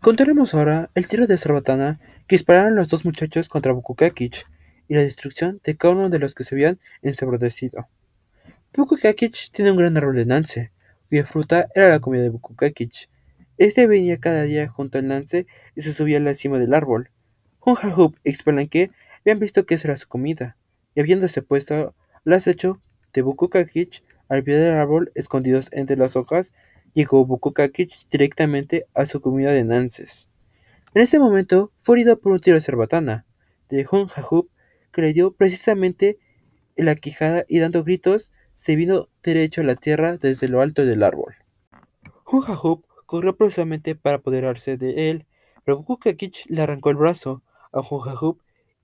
Contaremos ahora el tiro de cerbatana que dispararon los dos muchachos contra Bukukakich y la destrucción de cada uno de los que se habían ensordecido. Bukukakich tiene un gran árbol de nance, cuya fruta era la comida de Bukukakich. Este venía cada día junto al nance y se subía a la cima del árbol. Hun y Xpalanque habían visto que esa era su comida, y habiéndose puesto al acecho de Bukukakich al pie del árbol, escondidos entre las hojas, llegó Bukukakich directamente a su comida de nances. En este momento fue herido por un tiro de cerbatana de Hun que le dio precisamente en la quijada y dando gritos se vino derecho a la tierra desde lo alto del árbol. Hun corrió precisamente para apoderarse de él, pero Bukukakich le arrancó el brazo a Hun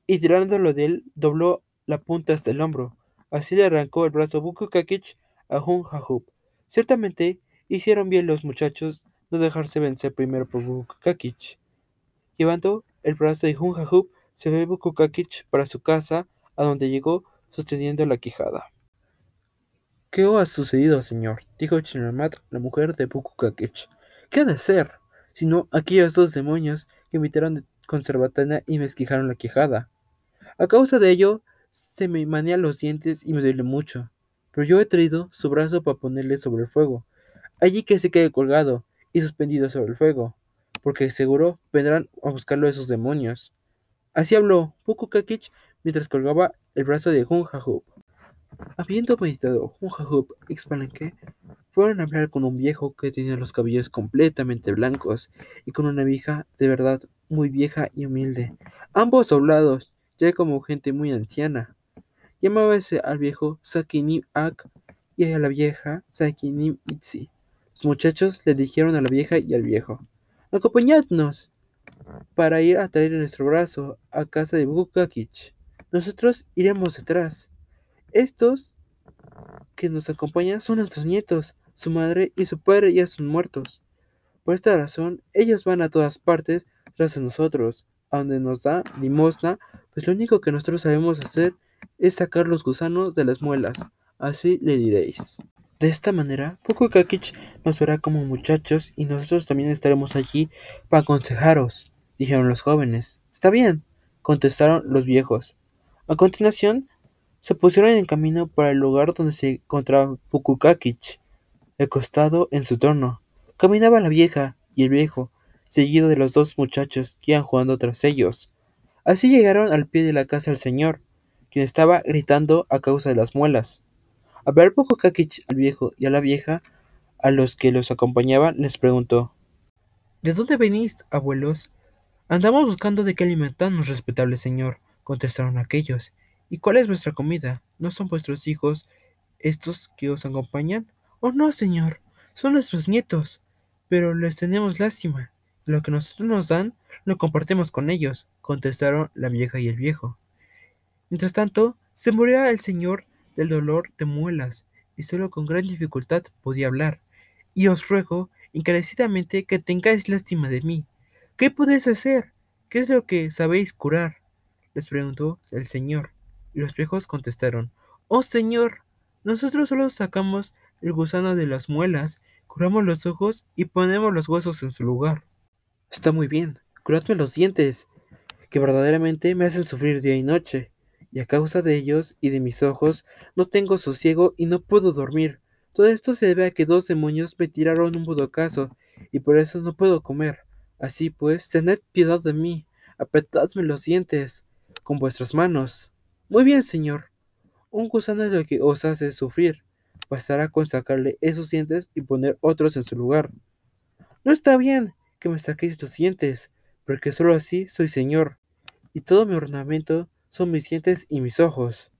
y tirándolo de él dobló la punta hasta el hombro. Así le arrancó el brazo Bukukakich a Hun Ciertamente hicieron bien los muchachos no dejarse vencer primero por Bukukakich. Llevando el brazo de Hun se fue Bukukakich para su casa, a donde llegó sosteniendo la quijada. ¿Qué ha sucedido, señor? dijo Chinarmat, la mujer de Bukukakich. ¿Qué ha de ser? Sino aquellos dos demonios que invitaron con cerbatana y me esquijaron la quijada. A causa de ello, se me manean los dientes y me duele mucho. Pero yo he traído su brazo para ponerle sobre el fuego. Allí que se quede colgado y suspendido sobre el fuego, porque seguro vendrán a buscarlo esos demonios. Así habló Pukukakich mientras colgaba el brazo de Hun Habiendo meditado Hun y Xpalanque, fueron a hablar con un viejo que tenía los cabellos completamente blancos y con una vieja de verdad muy vieja y humilde, ambos doblados, ya como gente muy anciana. Llamábase al viejo Sakinim Ak y a la vieja Sakinim Itzi. Los muchachos le dijeron a la vieja y al viejo: Acompañadnos para ir a traer nuestro brazo a casa de Bukakich. Nosotros iremos detrás. Estos que nos acompañan son nuestros nietos. Su madre y su padre ya son muertos. Por esta razón, ellos van a todas partes tras de nosotros, a donde nos da limosna, pues lo único que nosotros sabemos hacer es sacar los gusanos de las muelas, así le diréis. De esta manera, Pukukakich nos verá como muchachos y nosotros también estaremos allí para aconsejaros, dijeron los jóvenes. Está bien, contestaron los viejos. A continuación, se pusieron en camino para el lugar donde se encontraba Pukukakich, acostado en su trono. Caminaba la vieja y el viejo, seguido de los dos muchachos que iban jugando tras ellos. Así llegaron al pie de la casa del señor, quien estaba gritando a causa de las muelas. A ver Pukukakich al viejo y a la vieja, a los que los acompañaban, les preguntó ¿De dónde venís, abuelos? Andamos buscando de qué alimentarnos, respetable señor, contestaron aquellos. ¿Y cuál es vuestra comida? ¿No son vuestros hijos estos que os acompañan? Oh no, señor, son nuestros nietos. Pero les tenemos lástima. Lo que nosotros nos dan, lo compartimos con ellos, contestaron la vieja y el viejo. Mientras tanto, se moría el señor del dolor de muelas, y solo con gran dificultad podía hablar. Y os ruego encarecidamente que tengáis lástima de mí. ¿Qué podéis hacer? ¿Qué es lo que sabéis curar? les preguntó el señor. Y los viejos contestaron, Oh señor, nosotros solo sacamos el gusano de las muelas, curamos los ojos y ponemos los huesos en su lugar. Está muy bien, curadme los dientes, que verdaderamente me hacen sufrir día y noche y a causa de ellos y de mis ojos no tengo sosiego y no puedo dormir. Todo esto se debe a que dos demonios me tiraron un budocazo, y por eso no puedo comer. Así pues, tened piedad de mí, apretadme los dientes con vuestras manos. Muy bien, señor. Un gusano lo que os hace sufrir. Bastará con sacarle esos dientes y poner otros en su lugar. No está bien que me saquéis los dientes, porque solo así soy señor, y todo mi ornamento son mis dientes y mis ojos.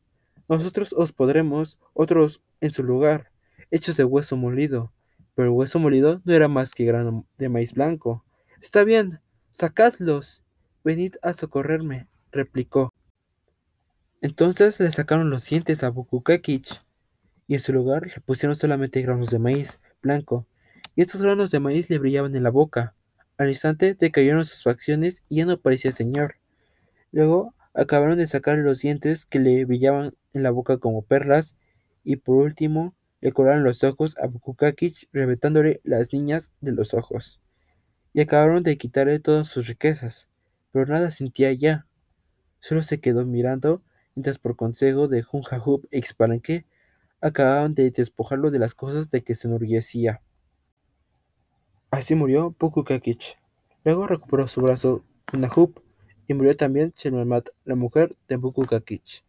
Nosotros os podremos, otros en su lugar, hechos de hueso molido. Pero el hueso molido no era más que grano de maíz blanco. Está bien, sacadlos. Venid a socorrerme, replicó. Entonces le sacaron los dientes a Bukukekich, y en su lugar le pusieron solamente granos de maíz blanco, y estos granos de maíz le brillaban en la boca. Al instante decayeron sus facciones y ya no parecía señor. Luego Acabaron de sacarle los dientes que le brillaban en la boca como perlas, y por último le colaron los ojos a Bukukakich, reventándole las niñas de los ojos. y acabaron de quitarle todas sus riquezas, pero nada sentía ya. Solo se quedó mirando mientras por consejo de Junjahub e Xpalanque acababan de despojarlo de las cosas de que se enorgullecía. Así murió Pukukakich. Luego recuperó su brazo Junjahub y murió también Shelmamat, la mujer de Pukukakich.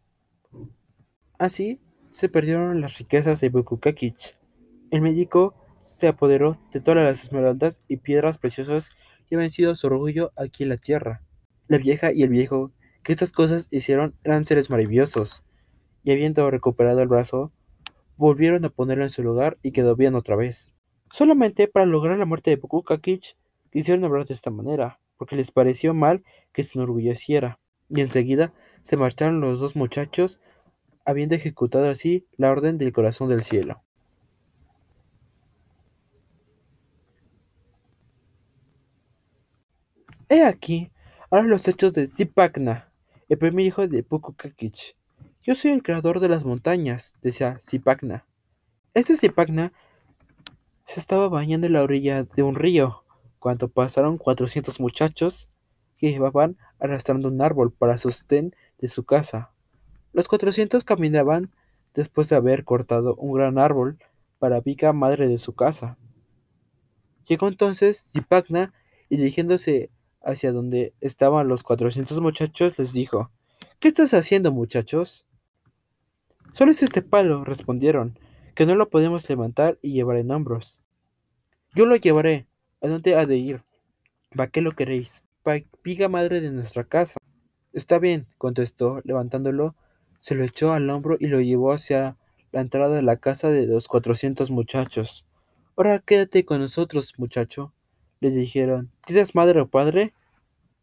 Así se perdieron las riquezas de Pukukakich. El médico se apoderó de todas las esmeraldas y piedras preciosas que habían sido su orgullo aquí en la tierra. La vieja y el viejo que estas cosas hicieron eran seres maravillosos, y habiendo recuperado el brazo, volvieron a ponerlo en su lugar y quedó bien otra vez. Solamente para lograr la muerte de Pukukakich quisieron hablar de esta manera, porque les pareció mal que se enorgulleciera, y enseguida se marcharon los dos muchachos, habiendo ejecutado así la orden del corazón del cielo. He aquí ahora los hechos de Zipacna, el primer hijo de Pukukakich. Yo soy el creador de las montañas, decía Zipacna. Este Zipacna se estaba bañando en la orilla de un río, cuando pasaron cuatrocientos muchachos que llevaban arrastrando un árbol para sostén de su casa. Los cuatrocientos caminaban después de haber cortado un gran árbol para pica madre de su casa. Llegó entonces Zipacna y dirigiéndose hacia donde estaban los cuatrocientos muchachos, les dijo, ¿Qué estás haciendo, muchachos? Solo es este palo, respondieron, que no lo podemos levantar y llevar en hombros. Yo lo llevaré. ¿A dónde ha de ir? ¿Para qué lo queréis? Piga madre de nuestra casa. Está bien, contestó, levantándolo, se lo echó al hombro y lo llevó hacia la entrada de la casa de los cuatrocientos muchachos. Ahora quédate con nosotros, muchacho, le dijeron. ¿Tienes madre o padre?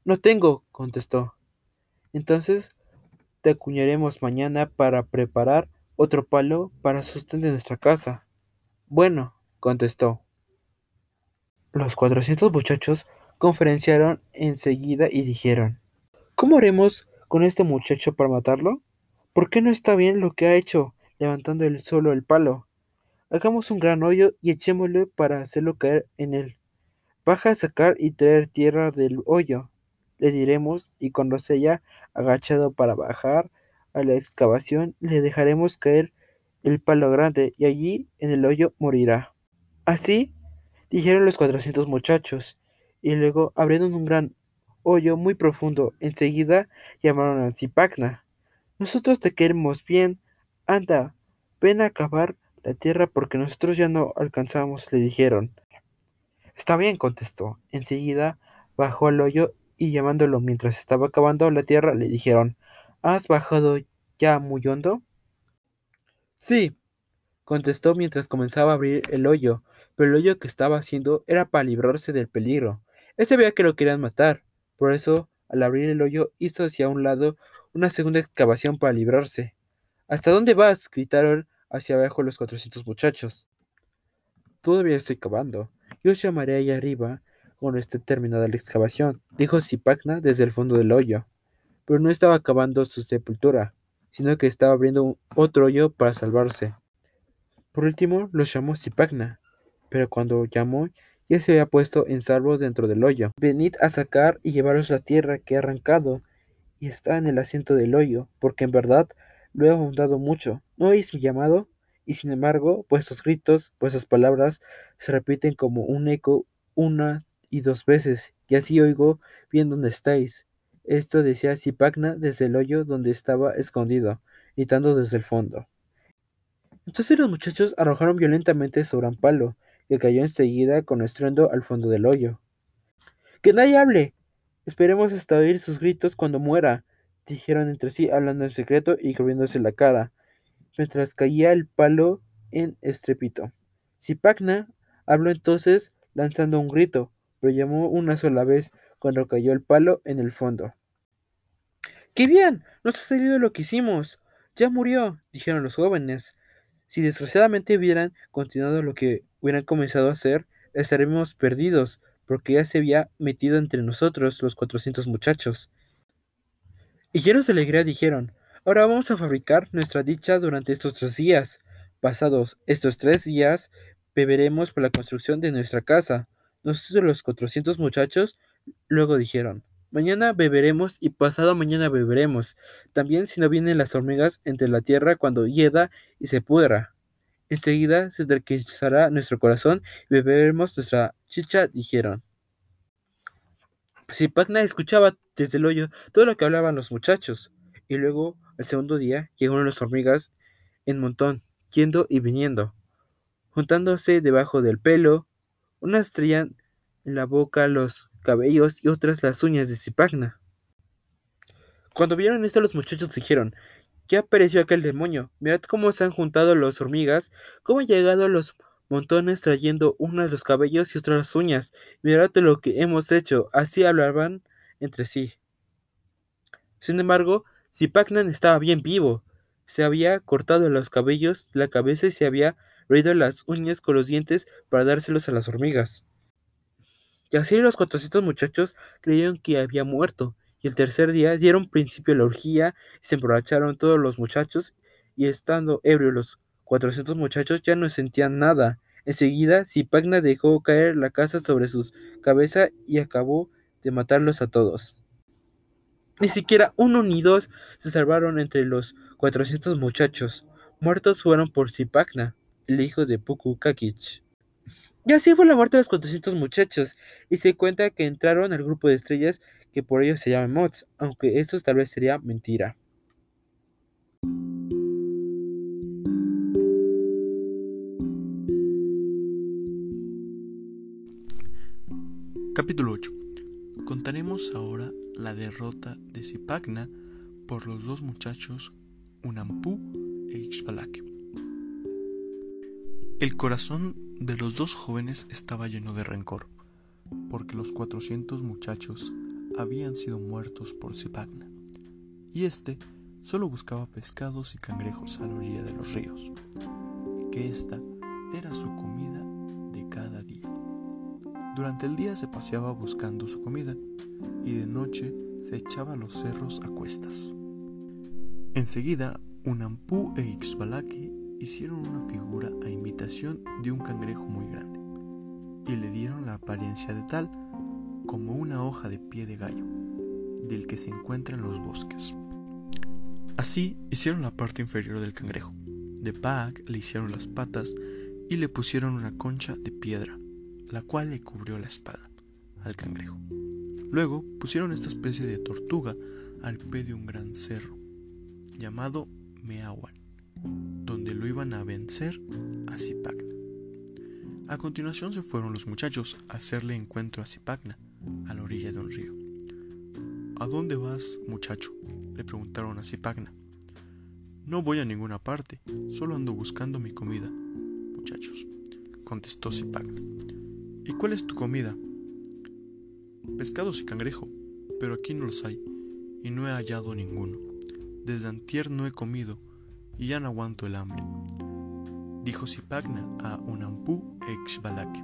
No tengo, contestó. Entonces te acuñaremos mañana para preparar otro palo para sostener nuestra casa. Bueno, contestó. Los cuatrocientos muchachos conferenciaron enseguida y dijeron ¿Cómo haremos con este muchacho para matarlo? ¿Por qué no está bien lo que ha hecho, levantando él solo el palo? Hagamos un gran hoyo y echémosle para hacerlo caer en él. Baja a sacar y traer tierra del hoyo, le diremos, y cuando se haya agachado para bajar a la excavación, le dejaremos caer el palo grande, y allí en el hoyo morirá. Así dijeron los cuatrocientos muchachos, y luego abrieron un gran hoyo muy profundo. Enseguida llamaron a Zipacna. Nosotros te queremos bien. Anda, ven a cavar la tierra porque nosotros ya no alcanzamos, le dijeron. Está bien, contestó. Enseguida bajó al hoyo y llamándolo mientras estaba cavando la tierra, le dijeron ¿Has bajado ya muy hondo? Sí, contestó mientras comenzaba a abrir el hoyo, pero el hoyo que estaba haciendo era para librarse del peligro. Él sabía que lo querían matar, por eso, al abrir el hoyo, hizo hacia un lado una segunda excavación para librarse. ¿Hasta dónde vas? gritaron hacia abajo los cuatrocientos muchachos. Todavía estoy cavando. Yo os llamaré ahí arriba cuando esté terminada la excavación, dijo Zipacna desde el fondo del hoyo. Pero no estaba cavando su sepultura, sino que estaba abriendo otro hoyo para salvarse. Por último, los llamó Zipacna, pero cuando llamó ya se había puesto en salvo dentro del hoyo. Venid a sacar y llevaros la tierra que he arrancado y está en el asiento del hoyo, porque en verdad lo he ahondado mucho. ¿No oís mi llamado? Y sin embargo, vuestros gritos, vuestras palabras se repiten como un eco una y dos veces, y así oigo bien dónde estáis. Esto decía Zipacna desde el hoyo donde estaba escondido, gritando desde el fondo. Entonces los muchachos arrojaron violentamente sobre un palo, que cayó enseguida con estruendo al fondo del hoyo. ¡Que nadie hable! Esperemos hasta oír sus gritos cuando muera, dijeron entre sí, hablando en secreto y cubriéndose la cara, mientras caía el palo en estrépito. Zipacna habló entonces lanzando un grito, pero llamó una sola vez cuando cayó el palo en el fondo. ¡Qué bien! Nos ha salido lo que hicimos. Ya murió, dijeron los jóvenes. Si desgraciadamente hubieran continuado lo que hubieran comenzado a hacer, estaríamos perdidos, porque ya se había metido entre nosotros los cuatrocientos muchachos. Y llenos de alegría dijeron, ahora vamos a fabricar nuestra dicha durante estos tres días. Pasados estos tres días, beberemos por la construcción de nuestra casa. Nosotros los cuatrocientos muchachos luego dijeron, mañana beberemos y pasado mañana beberemos, también si no vienen las hormigas entre la tierra cuando hieda y se pudra. Enseguida se tranquilizará nuestro corazón y beberemos nuestra chicha, dijeron. Pagna escuchaba desde el hoyo todo lo que hablaban los muchachos, y luego, al segundo día, llegaron las hormigas en montón, yendo y viniendo, juntándose debajo del pelo, unas traían en la boca los cabellos y otras las uñas de Cipagna. Cuando vieron esto los muchachos dijeron, ya apareció aquel demonio, mirad cómo se han juntado las hormigas, cómo han llegado los montones trayendo unas los cabellos y otras las uñas. Mirad lo que hemos hecho. Así hablaban entre sí. Sin embargo, Zipacnan estaba bien vivo. Se había cortado los cabellos, la cabeza y se había roído las uñas con los dientes para dárselos a las hormigas. Y así los cuatrocientos muchachos creyeron que había muerto, y el tercer día dieron principio a la orgía y se emborracharon todos los muchachos, y estando ebrios los cuatrocientos muchachos ya no sentían nada. Enseguida, Zipagna dejó caer la casa sobre sus cabezas y acabó de matarlos a todos. Ni siquiera uno ni dos se salvaron entre los cuatrocientos muchachos. Muertos fueron por Zipagna, el hijo de Puku Kakich. Y así fue la muerte de los cuatrocientos muchachos, y se cuenta que entraron al grupo de estrellas que por ello se llama Mods, aunque esto tal vez sería mentira. Capítulo 8. Contaremos ahora la derrota de Zipagna por los dos muchachos Unampu e Ixbalake. El corazón de los dos jóvenes estaba lleno de rencor, porque los 400 muchachos habían sido muertos por Zipagna, y éste solo buscaba pescados y cangrejos a la orilla de los ríos, que esta era su comida de cada día. Durante el día se paseaba buscando su comida y de noche se echaba los cerros a cuestas. Enseguida, Unampú e Ixbalaki hicieron una figura a imitación de un cangrejo muy grande y le dieron la apariencia de tal como una hoja de pie de gallo, del que se encuentra en los bosques. Así hicieron la parte inferior del cangrejo. De Pag le hicieron las patas y le pusieron una concha de piedra la cual le cubrió la espada al cangrejo. Luego pusieron esta especie de tortuga al pie de un gran cerro, llamado Meawan, donde lo iban a vencer a Zipagna. A continuación se fueron los muchachos a hacerle encuentro a Zipagna, a la orilla de un río. ¿A dónde vas, muchacho? le preguntaron a Zipagna. No voy a ninguna parte, solo ando buscando mi comida, muchachos, contestó Zipagna. ¿Y cuál es tu comida? Pescados y cangrejo, pero aquí no los hay, y no he hallado ninguno. Desde antier no he comido, y ya no aguanto el hambre. Dijo Zipagna a Unampú e Xbalake.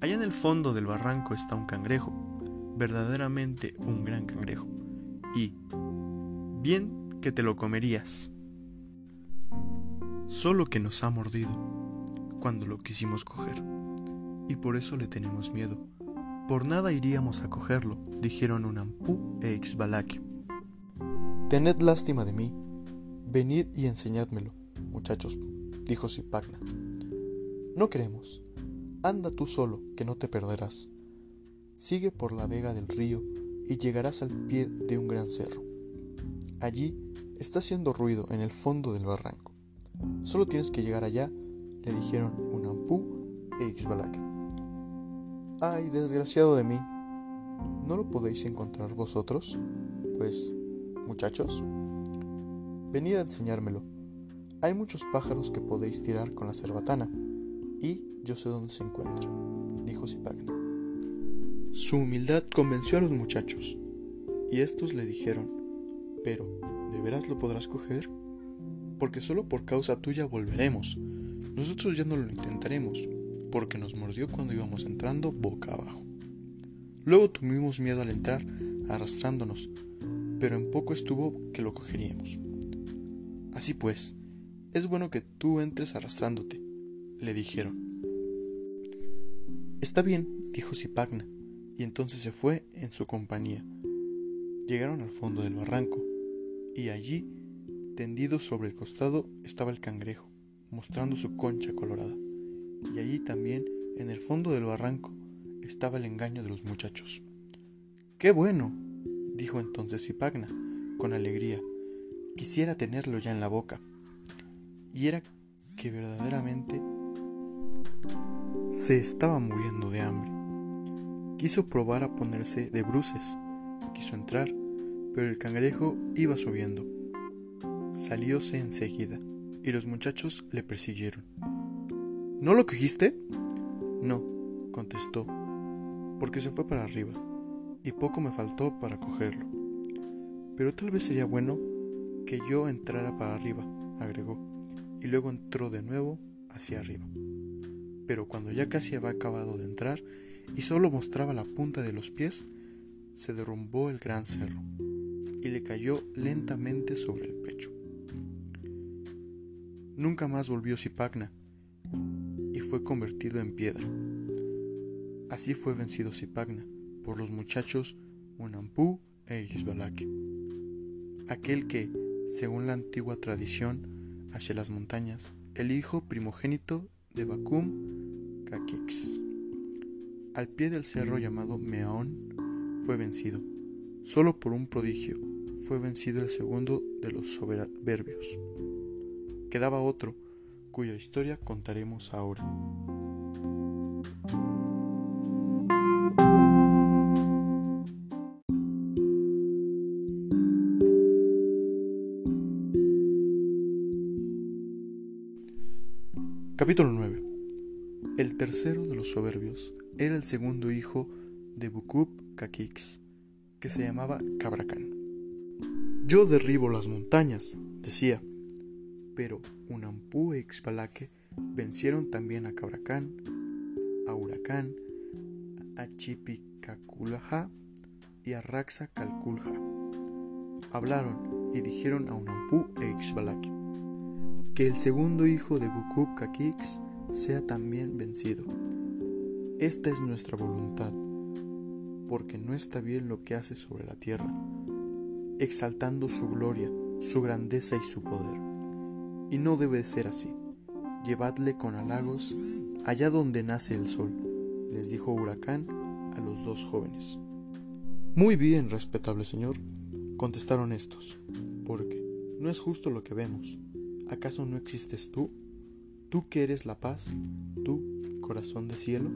Allá en el fondo del barranco está un cangrejo, verdaderamente un gran cangrejo, y bien que te lo comerías. Solo que nos ha mordido cuando lo quisimos coger y por eso le tenemos miedo. Por nada iríamos a cogerlo, dijeron Unampú e Ixbalake. Tened lástima de mí, venid y enseñádmelo, muchachos, dijo Zipagna. No queremos. Anda tú solo, que no te perderás. Sigue por la vega del río y llegarás al pie de un gran cerro. Allí está haciendo ruido en el fondo del barranco. Solo tienes que llegar allá, le dijeron Unampú e Ixbalake. Ay, desgraciado de mí. ¿No lo podéis encontrar vosotros? Pues, muchachos, venid a enseñármelo. Hay muchos pájaros que podéis tirar con la cerbatana, y yo sé dónde se encuentra, dijo Zipagna. Su humildad convenció a los muchachos, y estos le dijeron, pero, ¿de veras lo podrás coger? Porque solo por causa tuya volveremos. Nosotros ya no lo intentaremos, porque nos mordió cuando íbamos entrando boca abajo. Luego tuvimos miedo al entrar, arrastrándonos, pero en poco estuvo que lo cogeríamos. Así pues, es bueno que tú entres arrastrándote, le dijeron. Está bien, dijo Zipagna, y entonces se fue en su compañía. Llegaron al fondo del barranco, y allí, tendido sobre el costado, estaba el cangrejo, mostrando su concha colorada. Y allí también, en el fondo del barranco, estaba el engaño de los muchachos. ¡Qué bueno! dijo entonces Zipagna, con alegría. Quisiera tenerlo ya en la boca. Y era que verdaderamente se estaba muriendo de hambre. Quiso probar a ponerse de bruces, quiso entrar, pero el cangrejo iba subiendo. Salióse enseguida, y los muchachos le persiguieron. ¿No lo cogiste? No, contestó, porque se fue para arriba, y poco me faltó para cogerlo. Pero tal vez sería bueno que yo entrara para arriba, agregó, y luego entró de nuevo hacia arriba pero cuando ya casi había acabado de entrar y solo mostraba la punta de los pies, se derrumbó el gran cerro y le cayó lentamente sobre el pecho. Nunca más volvió Zipagna y fue convertido en piedra. Así fue vencido Zipagna por los muchachos Unampú e Isbalaque, aquel que, según la antigua tradición, hacia las montañas, el hijo primogénito de Bakum Kakix. Al pie del cerro llamado Meón fue vencido. Solo por un prodigio fue vencido el segundo de los soberbios. Quedaba otro, cuya historia contaremos ahora. Era el segundo hijo de Bukub Kakix, que se llamaba Cabracán. Yo derribo las montañas, decía, pero Unampú e Ixbalaque vencieron también a Cabracán, a Huracán, a Chipicaculaja y a Raxa Calculja. Hablaron y dijeron a Unampú e Ixbalaque que el segundo hijo de Bukub Kakix sea también vencido. Esta es nuestra voluntad, porque no está bien lo que hace sobre la tierra, exaltando su gloria, su grandeza y su poder. Y no debe ser así. Llevadle con halagos allá donde nace el sol, les dijo Huracán a los dos jóvenes. Muy bien, respetable señor, contestaron estos, porque no es justo lo que vemos ¿Acaso no existes tú? ¿Tú que eres la paz? ¿Tú, corazón de cielo?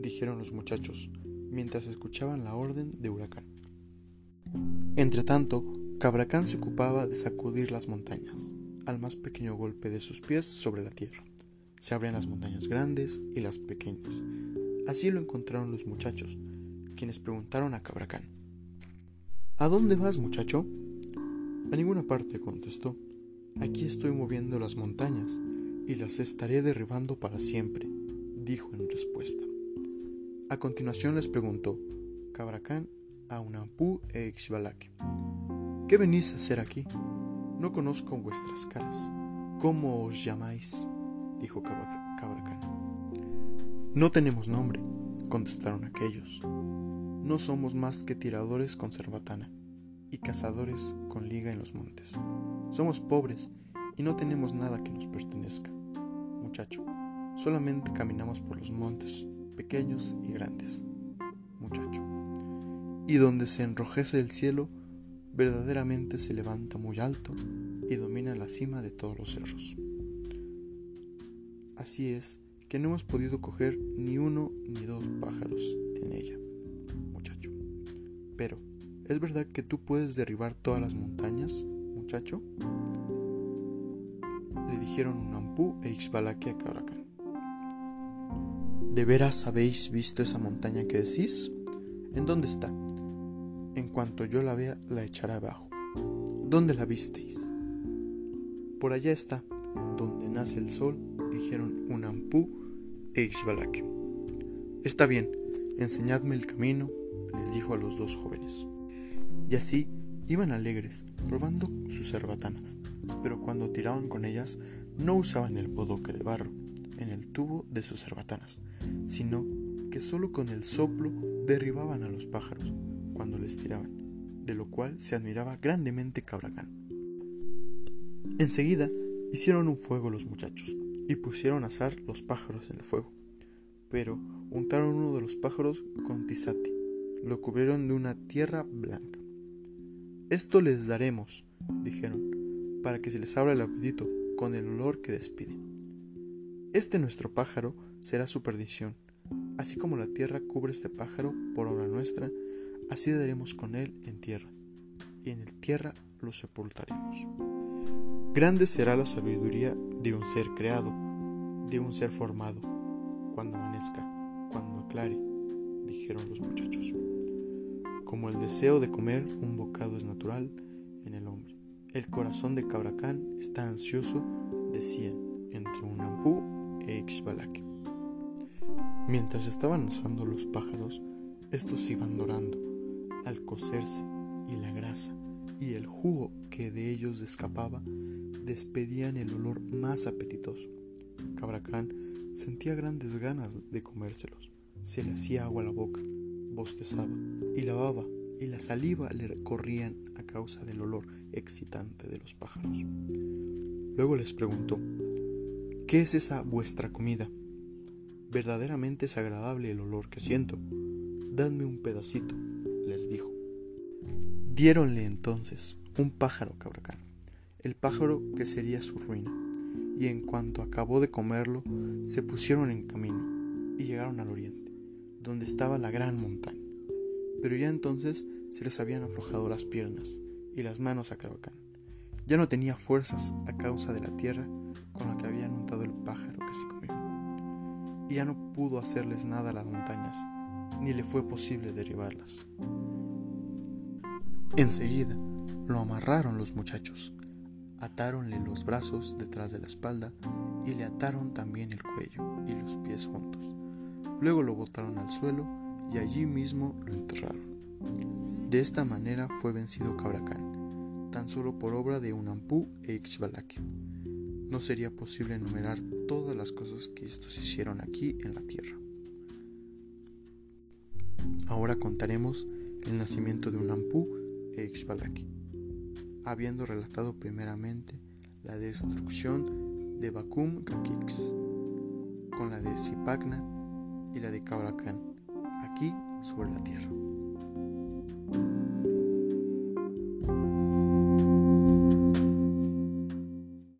Dijeron los muchachos, mientras escuchaban la orden de Huracán. Entretanto, Cabracán se ocupaba de sacudir las montañas, al más pequeño golpe de sus pies sobre la tierra. Se abrían las montañas grandes y las pequeñas. Así lo encontraron los muchachos, quienes preguntaron a Cabracán. ¿A dónde vas, muchacho? A ninguna parte, contestó. Aquí estoy moviendo las montañas y las estaré derribando para siempre, dijo en respuesta. A continuación les preguntó Cabracán a Unampú e Ixbalaque, ¿qué venís a hacer aquí? No conozco vuestras caras. ¿Cómo os llamáis? dijo Cabracán. No tenemos nombre, contestaron aquellos. No somos más que tiradores con cerbatana y cazadores con liga en los montes. Somos pobres y no tenemos nada que nos pertenezca. Muchacho, solamente caminamos por los montes, pequeños y grandes. Muchacho. Y donde se enrojece el cielo, verdaderamente se levanta muy alto y domina la cima de todos los cerros. Así es que no hemos podido coger ni uno ni dos pájaros en ella, muchacho. Pero, ¿Es verdad que tú puedes derribar todas las montañas, muchacho? Le dijeron Unampú e a Cabracán. ¿De veras habéis visto esa montaña que decís? ¿En dónde está? En cuanto yo la vea, la echaré abajo. ¿Dónde la visteis? Por allá está, donde nace el sol, dijeron Unampú e Ixbalaque. Está bien, enseñadme el camino, les dijo a los dos jóvenes. Y así iban alegres, probando sus cerbatanas, pero cuando tiraban con ellas no usaban el bodoque de barro, detuvo de sus cerbatanas, sino que solo con el soplo derribaban a los pájaros cuando les tiraban, de lo cual se admiraba grandemente Cabracán. Enseguida hicieron un fuego los muchachos y pusieron a asar los pájaros en el fuego, pero untaron uno de los pájaros con tizate, lo cubrieron de una tierra blanca. Esto les daremos, dijeron, para que se les abra el apetito con el olor que despide. Este nuestro pájaro será su perdición, así como la tierra cubre este pájaro por obra nuestra, así daremos con él en tierra, y en el tierra lo sepultaremos. Grande será la sabiduría de un ser creado, de un ser formado, cuando amanezca, cuando aclare, dijeron los muchachos. Como el deseo de comer un bocado es natural en el hombre, el corazón de Cabracán está ansioso, decían, entre un ampú Mientras estaban asando los pájaros, estos iban dorando, al cocerse, y la grasa y el jugo que de ellos escapaba despedían el olor más apetitoso. Cabracán sentía grandes ganas de comérselos. Se le hacía agua a la boca, bostezaba y lavaba, y la saliva le recorrían a causa del olor excitante de los pájaros. Luego les preguntó, ¿qué es esa vuestra comida? Verdaderamente es agradable el olor que siento. Dadme un pedacito, les dijo. Diéronle entonces un pájaro cabracán, el pájaro que sería su ruina, y en cuanto acabó de comerlo, se pusieron en camino y llegaron al oriente, donde estaba la gran montaña. Pero ya entonces se les habían aflojado las piernas y las manos a Cabracán. Ya no tenía fuerzas a causa de la tierra con la que habían untado el pájaro que se comió. Y ya no pudo hacerles nada a las montañas, ni le fue posible derribarlas. Enseguida lo amarraron los muchachos, atáronle los brazos detrás de la espalda y le ataron también el cuello y los pies juntos. Luego lo botaron al suelo y allí mismo lo enterraron. De esta manera fue vencido Cabracán, tan solo por obra de Unampú e Ixbalaque. No sería posible enumerar todas las cosas que estos hicieron aquí en la tierra. Ahora contaremos el nacimiento de Unampú e habiendo relatado primeramente la destrucción de Bakum Kakix, con la de Zipagna y la de Cabracán, aquí sobre la tierra.